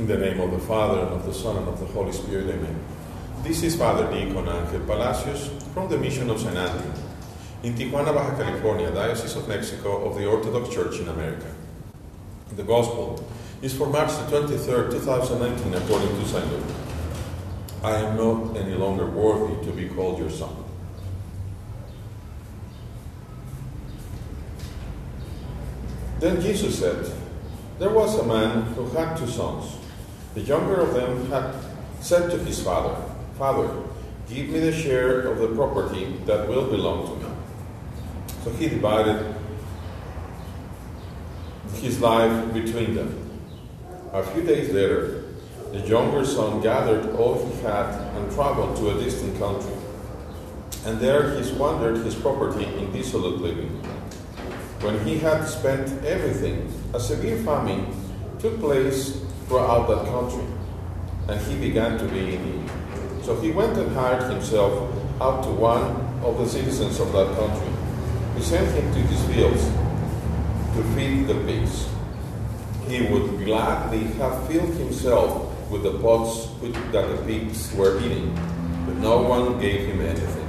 In the name of the Father, and of the Son, and of the Holy Spirit, amen. This is Father Deacon Angel Palacios from the Mission of San Andrew in Tijuana, Baja California, Diocese of Mexico of the Orthodox Church in America. The Gospel is for March the 23rd, 2019, according to St. Luke. I am not any longer worthy to be called your son. Then Jesus said, There was a man who had two sons. The younger of them had said to his father, Father, give me the share of the property that will belong to me. So he divided his life between them. A few days later, the younger son gathered all he had and traveled to a distant country. And there he squandered his property in dissolute living. When he had spent everything, a severe famine took place throughout that country, and he began to be in need. So he went and hired himself out to one of the citizens of that country, who sent him to his fields to feed the pigs. He would gladly have filled himself with the pots that the pigs were eating, but no one gave him anything.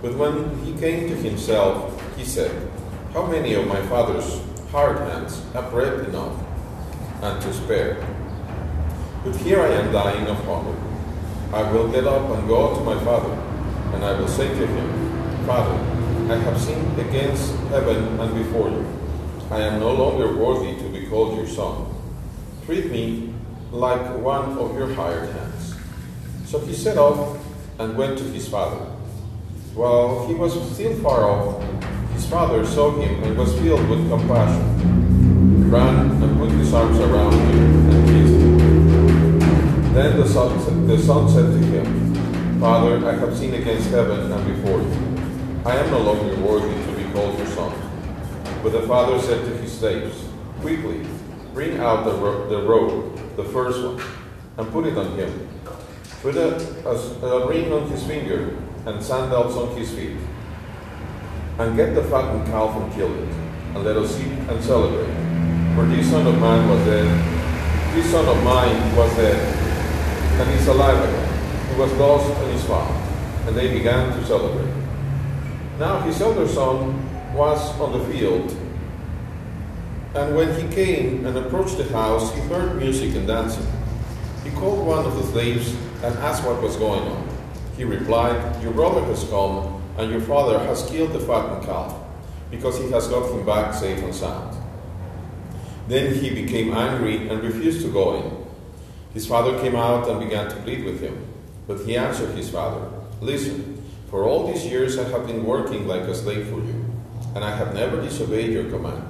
But when he came to himself, he said, How many of my father's hard hands have bread enough and to spare? But here I am dying of hunger. I will get up and go to my father, and I will say to him, Father, I have sinned against heaven and before you. I am no longer worthy to be called your son. Treat me like one of your hired hands. So he set off and went to his father. While he was still far off, his father saw him and was filled with compassion. Ran and put his arms around him and kissed him. Then the son, the son said to him, Father, I have sinned against heaven and before you. I am no longer worthy to be called your son. But the father said to his slaves, Quickly, bring out the, ro- the robe, the first one, and put it on him. Put a, a, a ring on his finger and sandals on his feet. And get the fattened calf and kill it, and let us eat and celebrate. For this son of mine was dead, this son of mine was dead, and is alive again. He was lost and is found. And they began to celebrate. Now his elder son was on the field, and when he came and approached the house, he heard music and dancing. He called one of the slaves and asked what was going on. He replied, Your brother has come, and your father has killed the fattened calf, because he has got him back safe and sound. Then he became angry and refused to go in. His father came out and began to plead with him. But he answered his father, Listen, for all these years I have been working like a slave for you, and I have never disobeyed your command.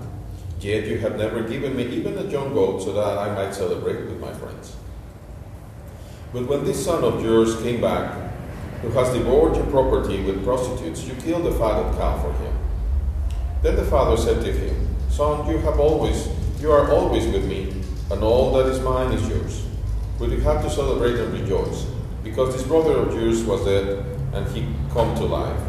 Yet you have never given me even a young goat so that I might celebrate with my friends. But when this son of yours came back, who has devoured your property with prostitutes, you killed the fatted calf for him. Then the father said to him, Son, you have always you are always with me, and all that is mine is yours. But you have to celebrate and rejoice, because this brother of yours was dead, and he come to life.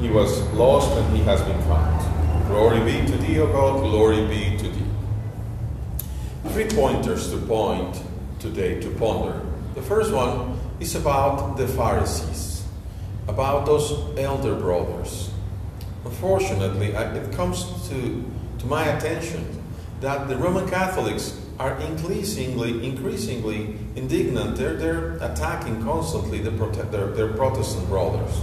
He was lost, and he has been found. Glory be to thee, O God, glory be to thee. Three pointers to point today to ponder. The first one is about the Pharisees, about those elder brothers. Unfortunately, it comes to, to my attention that the Roman Catholics are increasingly, increasingly indignant. They're, they're attacking constantly the, their, their Protestant brothers.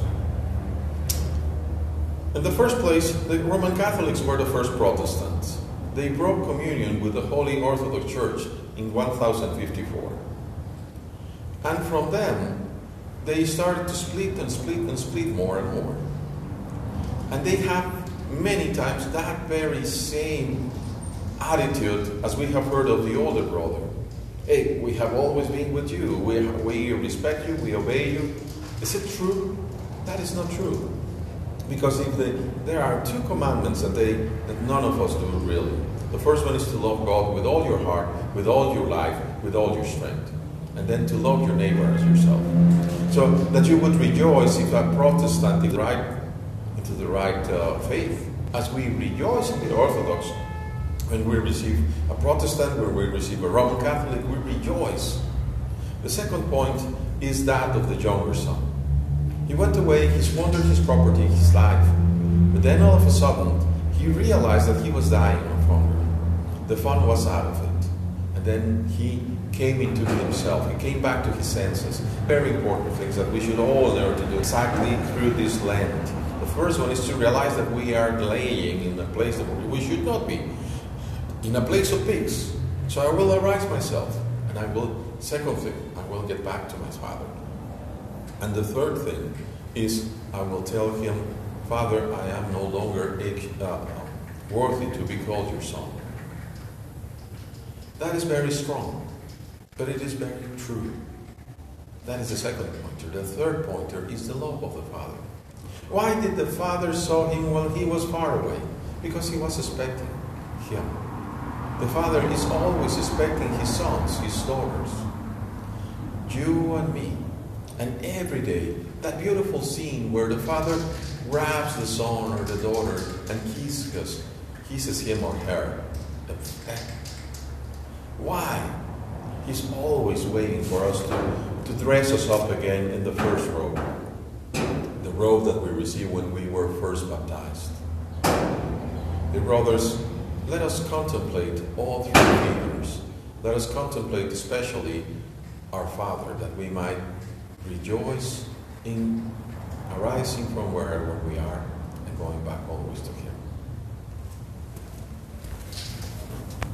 In the first place, the Roman Catholics were the first Protestants. They broke communion with the Holy Orthodox Church in 1054. And from them, they started to split and split and split more and more. And they have many times that very same attitude as we have heard of the older brother. Hey, we have always been with you. We, we respect you. We obey you. Is it true? That is not true. Because if they, there are two commandments that, they, that none of us do really. The first one is to love God with all your heart, with all your life, with all your strength. And then to love your neighbor as yourself. So that you would rejoice if a Protestant is right into the right uh, faith. As we rejoice in the Orthodox When we receive a Protestant, when we receive a Roman Catholic, we rejoice. The second point is that of the younger son. He went away, he squandered his property, his life, but then all of a sudden, he realized that he was dying of hunger. The fun was out of it. And then he came into himself, he came back to his senses. Very important things that we should all learn to do exactly through this Lent. The first one is to realize that we are laying in a place that we should not be, in a place of peace. So I will arise myself, and I will, second thing, I will get back to my Father. And the third thing is, I will tell him, Father, I am no longer uh, worthy to be called your son. That is very strong, but it is very true. That is the second pointer. The third pointer is the love of the Father. Why did the Father saw him while he was far away? Because he was expecting him. The Father is always expecting his sons, his daughters, you and me. And every day, that beautiful scene where the Father grabs the son or the daughter and kisses, kisses him or her. Why? He's always waiting for us to, to dress us up again in the first robe. The robe that we received when we were first baptized. Dear brothers, let us contemplate all three figures. Let us contemplate especially our Father, that we might rejoice in arising from wherever we are and going back always to Him.